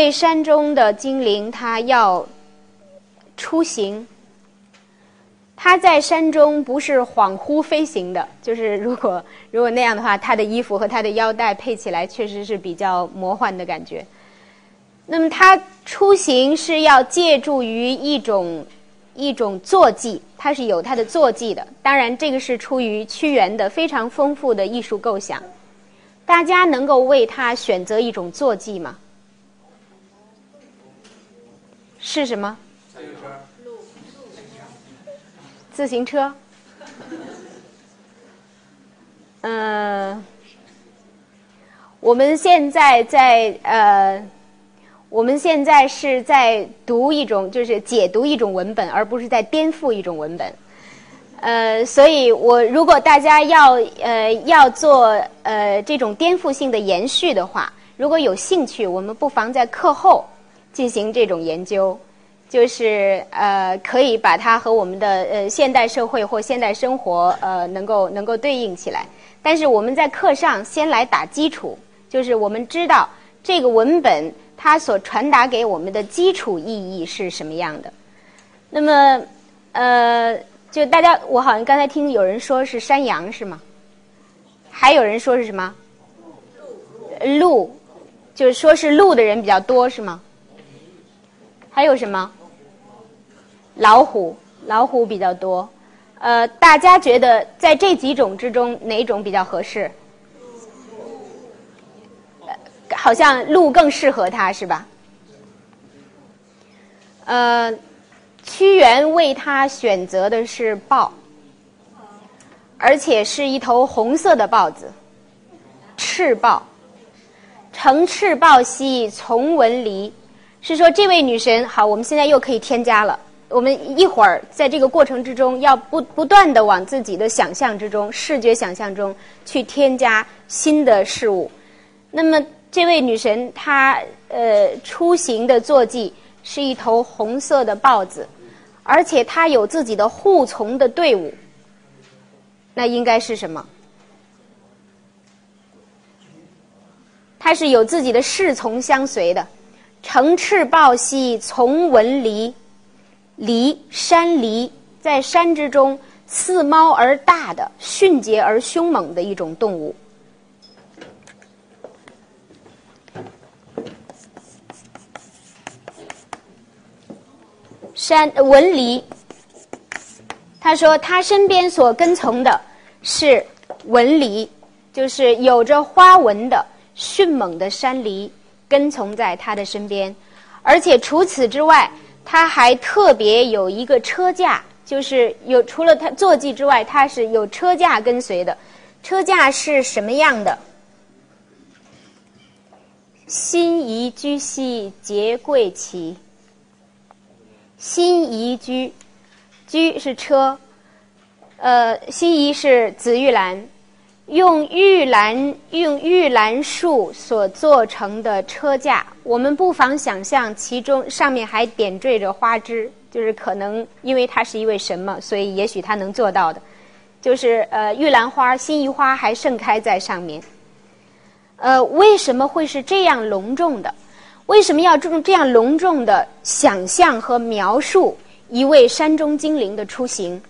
为山中的精灵，他要出行。他在山中不是恍惚飞行的，就是如果如果那样的话，他的衣服和他的腰带配起来，确实是比较魔幻的感觉。那么他出行是要借助于一种一种坐骑，它是有它的坐骑的。当然，这个是出于屈原的非常丰富的艺术构想。大家能够为他选择一种坐骑吗？是什么？自行车。自行车。嗯，我们现在在呃。我们现在是在读一种，就是解读一种文本，而不是在颠覆一种文本。呃，所以我如果大家要呃要做呃这种颠覆性的延续的话，如果有兴趣，我们不妨在课后进行这种研究，就是呃可以把它和我们的呃现代社会或现代生活呃能够能够对应起来。但是我们在课上先来打基础，就是我们知道这个文本。它所传达给我们的基础意义是什么样的？那么，呃，就大家，我好像刚才听有人说是山羊，是吗？还有人说是什么？鹿，就是说是鹿的人比较多，是吗？还有什么？老虎，老虎比较多。呃，大家觉得在这几种之中，哪种比较合适？好像鹿更适合他，是吧？呃，屈原为他选择的是豹，而且是一头红色的豹子，赤豹。乘赤豹兮从文离，是说这位女神好，我们现在又可以添加了。我们一会儿在这个过程之中，要不不断的往自己的想象之中、视觉想象中去添加新的事物，那么。这位女神，她呃出行的坐骑是一头红色的豹子，而且她有自己的护从的队伍。那应该是什么？她是有自己的侍从相随的。乘赤豹兮从文离，离山离，在山之中似猫而大的、迅捷而凶猛的一种动物。山文离，他说他身边所跟从的是文离，就是有着花纹的迅猛的山狸跟从在他的身边，而且除此之外，他还特别有一个车架，就是有除了他坐骑之外，他是有车架跟随的。车架是什么样的？辛夷居兮结贵旗。辛夷居，居是车，呃，辛夷是紫玉兰，用玉兰用玉兰树所做成的车架，我们不妨想象其中上面还点缀着花枝，就是可能因为它是一位神嘛，所以也许他能做到的，就是呃玉兰花、辛夷花还盛开在上面，呃，为什么会是这样隆重的？为什么要这这样隆重的想象和描述一位山中精灵的出行？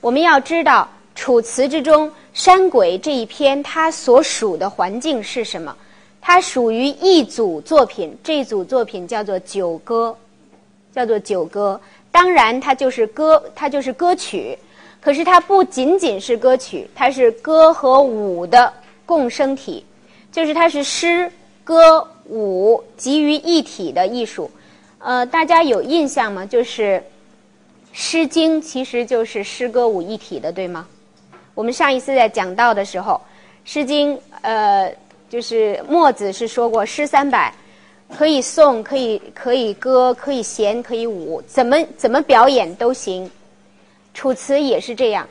我们要知道《楚辞》之中《山鬼》这一篇，它所属的环境是什么？它属于一组作品，这组作品叫做《九歌》，叫做《九歌》。当然，它就是歌，它就是歌曲。可是，它不仅仅是歌曲，它是歌和舞的共生体，就是它是诗歌。舞集于一体的艺术，呃，大家有印象吗？就是《诗经》其实就是诗歌舞一体的，对吗？我们上一次在讲到的时候，《诗经》呃，就是墨子是说过，诗三百可以颂，可以可以歌，可以弦，可以舞，怎么怎么表演都行。《楚辞》也是这样，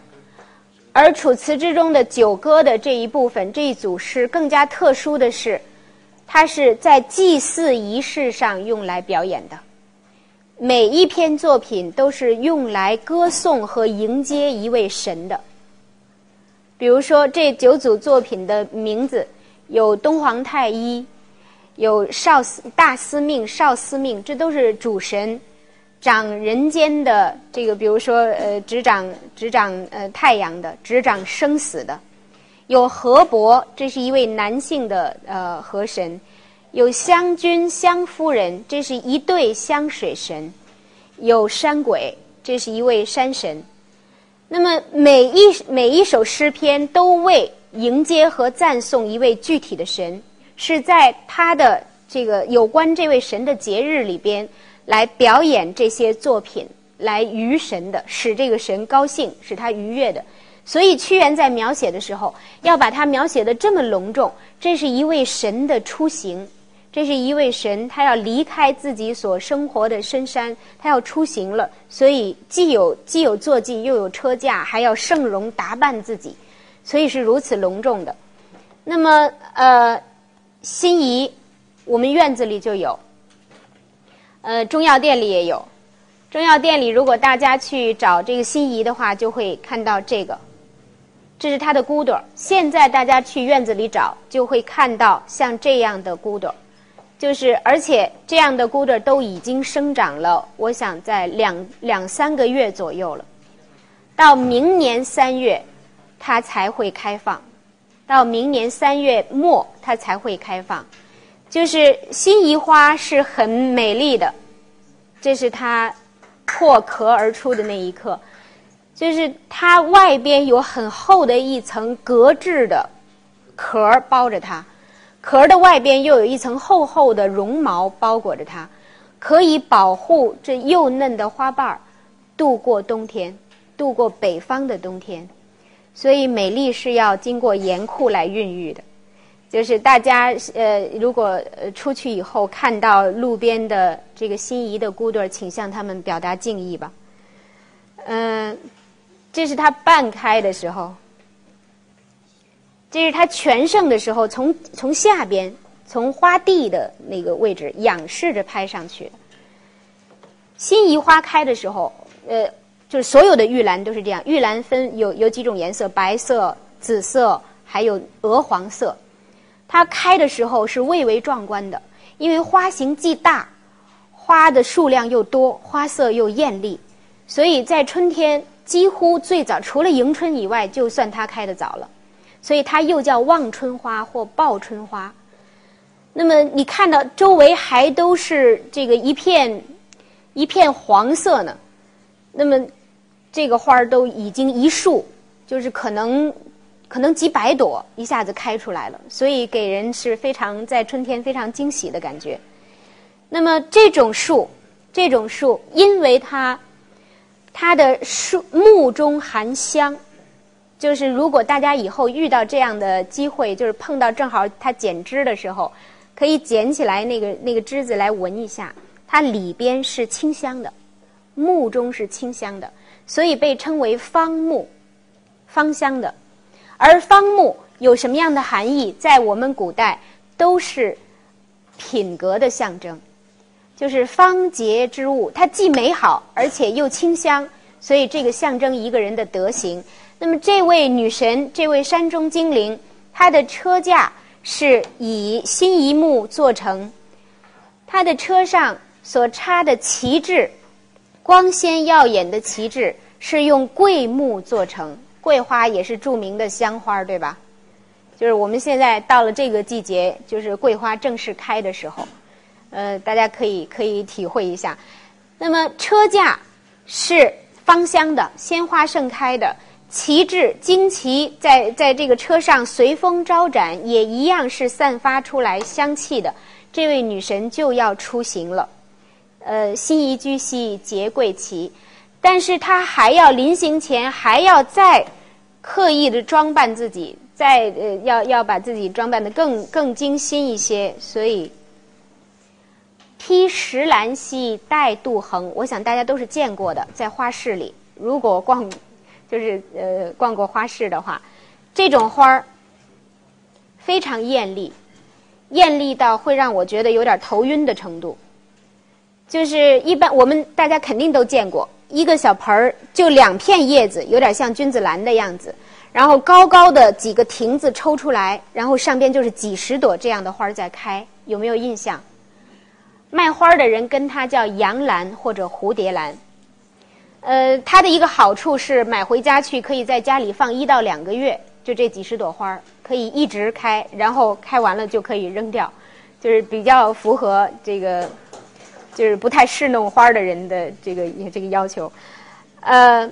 而《楚辞》之中的九歌的这一部分这一组诗更加特殊的是。它是在祭祀仪式上用来表演的，每一篇作品都是用来歌颂和迎接一位神的。比如说，这九组作品的名字有东皇太一，有少司、大司命、少司命，这都是主神，掌人间的这个，比如说呃，执掌执掌呃太阳的，执掌生死的。有河伯，这是一位男性的呃河神；有湘君、湘夫人，这是一对香水神；有山鬼，这是一位山神。那么每一每一首诗篇都为迎接和赞颂一位具体的神，是在他的这个有关这位神的节日里边来表演这些作品，来娱神的，使这个神高兴，使他愉悦的。所以屈原在描写的时候，要把它描写的这么隆重。这是一位神的出行，这是一位神，他要离开自己所生活的深山，他要出行了。所以既有既有坐骑，又有车驾，还要盛容打扮自己，所以是如此隆重的。那么，呃，心仪，我们院子里就有，呃，中药店里也有。中药店里，如果大家去找这个心仪的话，就会看到这个。这是它的骨朵。现在大家去院子里找，就会看到像这样的骨朵，就是而且这样的骨朵都已经生长了。我想在两两三个月左右了，到明年三月，它才会开放。到明年三月末，它才会开放。就是辛夷花是很美丽的，这是它破壳而出的那一刻。就是它外边有很厚的一层革质的壳包着它，壳的外边又有一层厚厚的绒毛包裹着它，可以保护这幼嫩的花瓣儿度过冬天，度过北方的冬天。所以美丽是要经过严酷来孕育的。就是大家呃，如果呃出去以后看到路边的这个心仪的骨朵，请向他们表达敬意吧。嗯。这是它半开的时候，这是它全盛的时候，从从下边，从花蒂的那个位置仰视着拍上去。心仪花开的时候，呃，就是所有的玉兰都是这样。玉兰分有有几种颜色：白色、紫色，还有鹅黄色。它开的时候是蔚为壮观的，因为花型既大，花的数量又多，花色又艳丽，所以在春天。几乎最早除了迎春以外，就算它开的早了，所以它又叫望春花或报春花。那么你看到周围还都是这个一片一片黄色呢，那么这个花儿都已经一束，就是可能可能几百朵一下子开出来了，所以给人是非常在春天非常惊喜的感觉。那么这种树，这种树，因为它。它的树木中含香，就是如果大家以后遇到这样的机会，就是碰到正好它剪枝的时候，可以捡起来那个那个枝子来闻一下，它里边是清香的，木中是清香的，所以被称为芳木，芳香的。而芳木有什么样的含义，在我们古代都是品格的象征。就是芳洁之物，它既美好而且又清香，所以这个象征一个人的德行。那么这位女神，这位山中精灵，她的车架是以新一木做成，她的车上所插的旗帜，光鲜耀眼的旗帜是用桂木做成，桂花也是著名的香花，对吧？就是我们现在到了这个季节，就是桂花正式开的时候。呃，大家可以可以体会一下。那么车架是芳香的，鲜花盛开的，旗帜旌旗在在这个车上随风招展，也一样是散发出来香气的。这位女神就要出行了，呃，心仪居兮结贵旗，但是她还要临行前还要再刻意的装扮自己，再呃要要把自己装扮的更更精心一些，所以。披石兰兮带杜衡，我想大家都是见过的，在花市里，如果逛，就是呃逛过花市的话，这种花儿非常艳丽，艳丽到会让我觉得有点头晕的程度。就是一般我们大家肯定都见过，一个小盆儿就两片叶子，有点像君子兰的样子，然后高高的几个亭子抽出来，然后上边就是几十朵这样的花在开。有没有印象？卖花的人跟它叫洋兰或者蝴蝶兰。呃，它的一个好处是买回家去可以在家里放一到两个月，就这几十朵花可以一直开，然后开完了就可以扔掉，就是比较符合这个，就是不太侍弄花的人的这个这个要求。呃，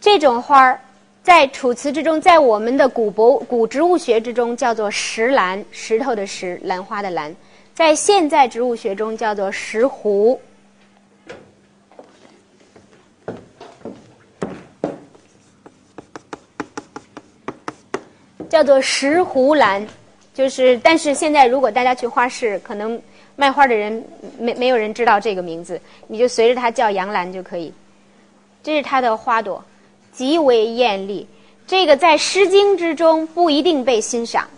这种花儿在《楚辞》之中，在我们的古博古植物学之中叫做石兰，石头的石，兰花的兰，在现在植物学中叫做石斛。叫做石斛兰，就是，但是现在如果大家去花市，可能卖花的人没没有人知道这个名字，你就随着它叫洋兰就可以。这是它的花朵，极为艳丽。这个在《诗经》之中不一定被欣赏，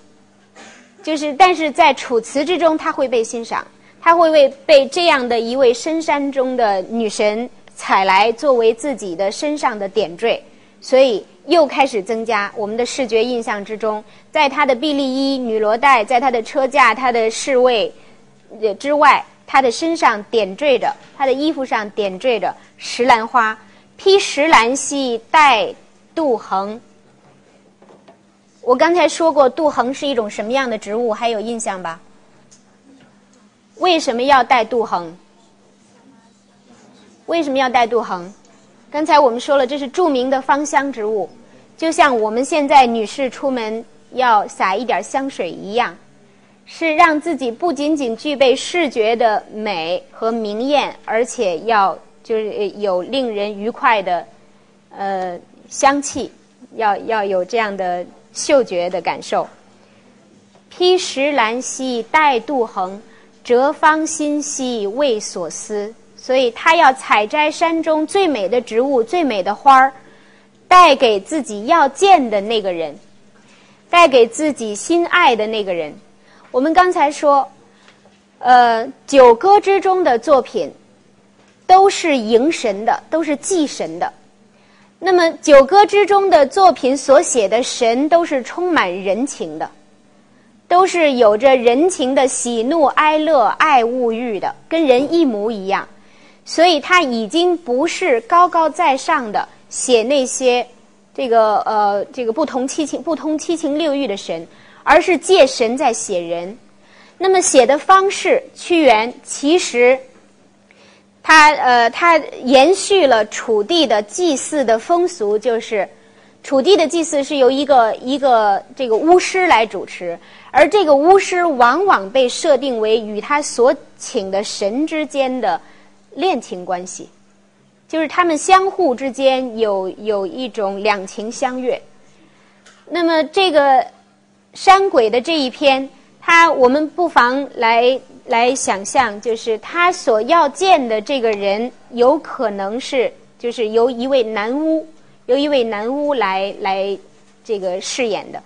就是但是在《楚辞》之中，它会被欣赏，它会为被这样的一位深山中的女神采来作为自己的身上的点缀，所以。又开始增加我们的视觉印象之中，在它的臂力衣、女罗带，在它的车架、它的侍卫之外，它的身上点缀着，它的衣服上点缀着石兰花，披石兰兮带杜衡。我刚才说过，杜衡是一种什么样的植物，还有印象吧？为什么要带杜衡？为什么要带杜衡？刚才我们说了，这是著名的芳香植物，就像我们现在女士出门要撒一点香水一样，是让自己不仅仅具备视觉的美和明艳，而且要就是有令人愉快的呃香气，要要有这样的嗅觉的感受。披石兰兮带杜衡，折芳心兮为所思。所以他要采摘山中最美的植物、最美的花儿，带给自己要见的那个人，带给自己心爱的那个人。我们刚才说，呃，九歌之中的作品都是迎神的，都是祭神的。那么九歌之中的作品所写的神都是充满人情的，都是有着人情的喜怒哀乐、爱物欲的，跟人一模一样。所以他已经不是高高在上的写那些这个呃这个不同七情不通七情六欲的神，而是借神在写人。那么写的方式，屈原其实他呃他延续了楚地的祭祀的风俗，就是楚地的祭祀是由一个一个这个巫师来主持，而这个巫师往往被设定为与他所请的神之间的。恋情关系，就是他们相互之间有有一种两情相悦。那么这个山鬼的这一篇，他我们不妨来来想象，就是他所要见的这个人，有可能是就是由一位男巫，由一位男巫来来这个饰演的。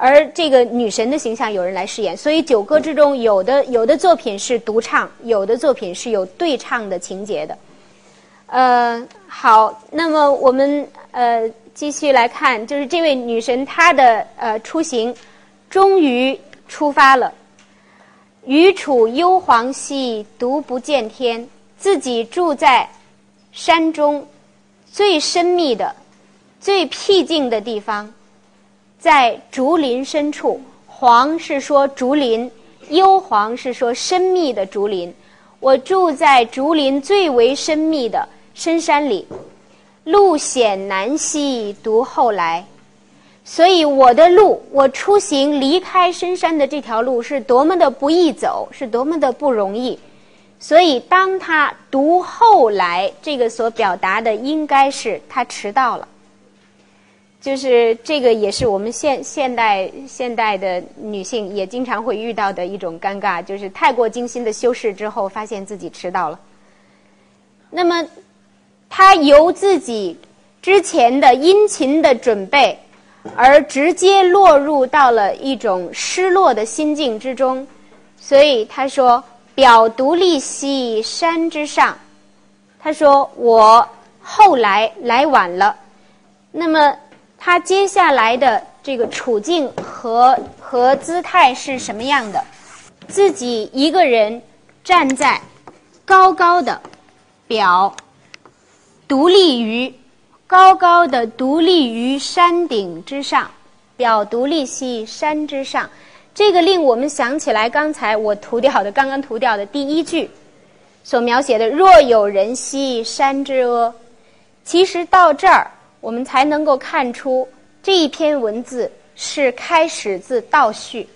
而这个女神的形象有人来饰演，所以九歌之中有的有的作品是独唱，有的作品是有对唱的情节的。呃，好，那么我们呃继续来看，就是这位女神她的呃出行，终于出发了。余处幽篁兮，独不见天。自己住在山中最深密的、最僻静的地方。在竹林深处，黄是说竹林，幽篁是说深密的竹林。我住在竹林最为深密的深山里，路险难兮，独后来。所以我的路，我出行离开深山的这条路是多么的不易走，是多么的不容易。所以当他独后来，这个所表达的应该是他迟到了。就是这个，也是我们现现代现代的女性也经常会遇到的一种尴尬，就是太过精心的修饰之后，发现自己迟到了。那么，她由自己之前的殷勤的准备，而直接落入到了一种失落的心境之中。所以她说：“表独立兮山之上。”她说：“我后来来晚了。”那么。他接下来的这个处境和和姿态是什么样的？自己一个人站在高高的表，独立于高高的独立于山顶之上，表独立兮山之上。这个令我们想起来刚才我涂掉的，刚刚涂掉的第一句所描写的“若有人兮山之阿”。其实到这儿，我们才能够看出这一篇文字是开始自倒叙。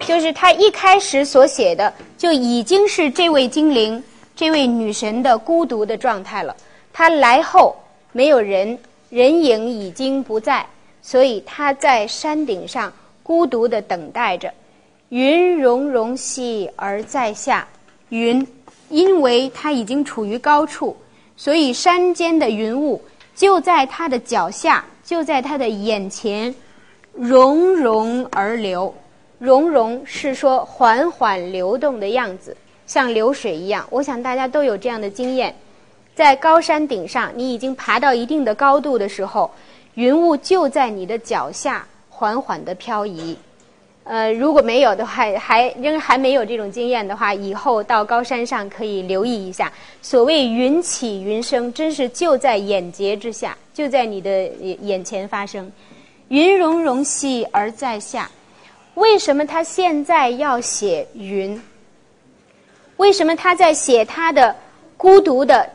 就是他一开始所写的就已经是这位精灵、这位女神的孤独的状态了。他来后没有人，人影已经不在，所以他在山顶上孤独的等待着。云融融兮而在下，云，因为它已经处于高处，所以山间的云雾就在他的脚下，就在他的眼前，融融而流。融融是说缓缓流动的样子，像流水一样。我想大家都有这样的经验，在高山顶上，你已经爬到一定的高度的时候，云雾就在你的脚下缓缓地漂移。呃，如果没有的话，还仍还没有这种经验的话，以后到高山上可以留意一下。所谓云起云生，真是就在眼睫之下，就在你的眼前发生。云融融兮而在下。为什么他现在要写云？为什么他在写他的孤独的、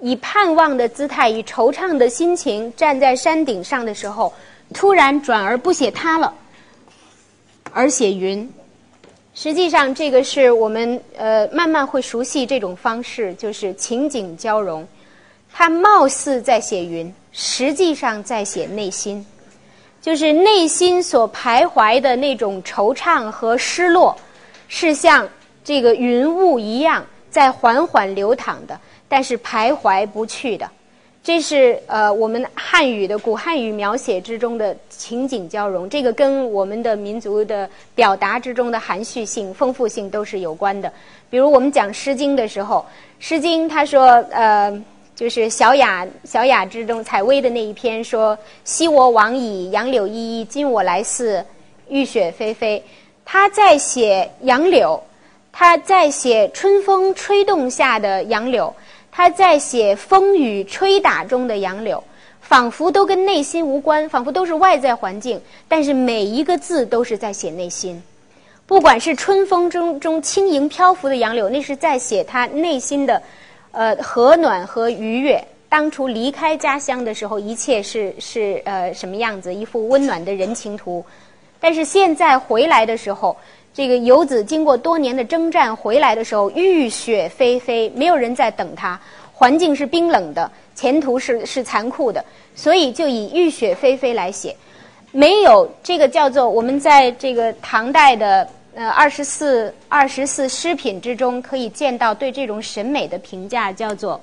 以盼望的姿态、以惆怅的心情站在山顶上的时候，突然转而不写他了，而写云？实际上，这个是我们呃慢慢会熟悉这种方式，就是情景交融。他貌似在写云，实际上在写内心。就是内心所徘徊的那种惆怅和失落，是像这个云雾一样在缓缓流淌的，但是徘徊不去的。这是呃我们汉语的古汉语描写之中的情景交融，这个跟我们的民族的表达之中的含蓄性、丰富性都是有关的。比如我们讲《诗经》的时候，《诗经》他说呃。就是小雅小雅之中采薇的那一篇说：“昔我往矣，杨柳依依；今我来似，雨雪霏霏。”他在写杨柳，他在写春风吹动下的杨柳，他在写风雨吹打中的杨柳，仿佛都跟内心无关，仿佛都是外在环境，但是每一个字都是在写内心。不管是春风中中轻盈漂浮的杨柳，那是在写他内心的。呃，和暖和愉悦。当初离开家乡的时候，一切是是呃什么样子？一幅温暖的人情图。但是现在回来的时候，这个游子经过多年的征战回来的时候，浴血霏霏，没有人在等他，环境是冰冷的，前途是是残酷的，所以就以浴血霏霏来写。没有这个叫做我们在这个唐代的。呃，二十四二十四诗品之中可以见到对这种审美的评价，叫做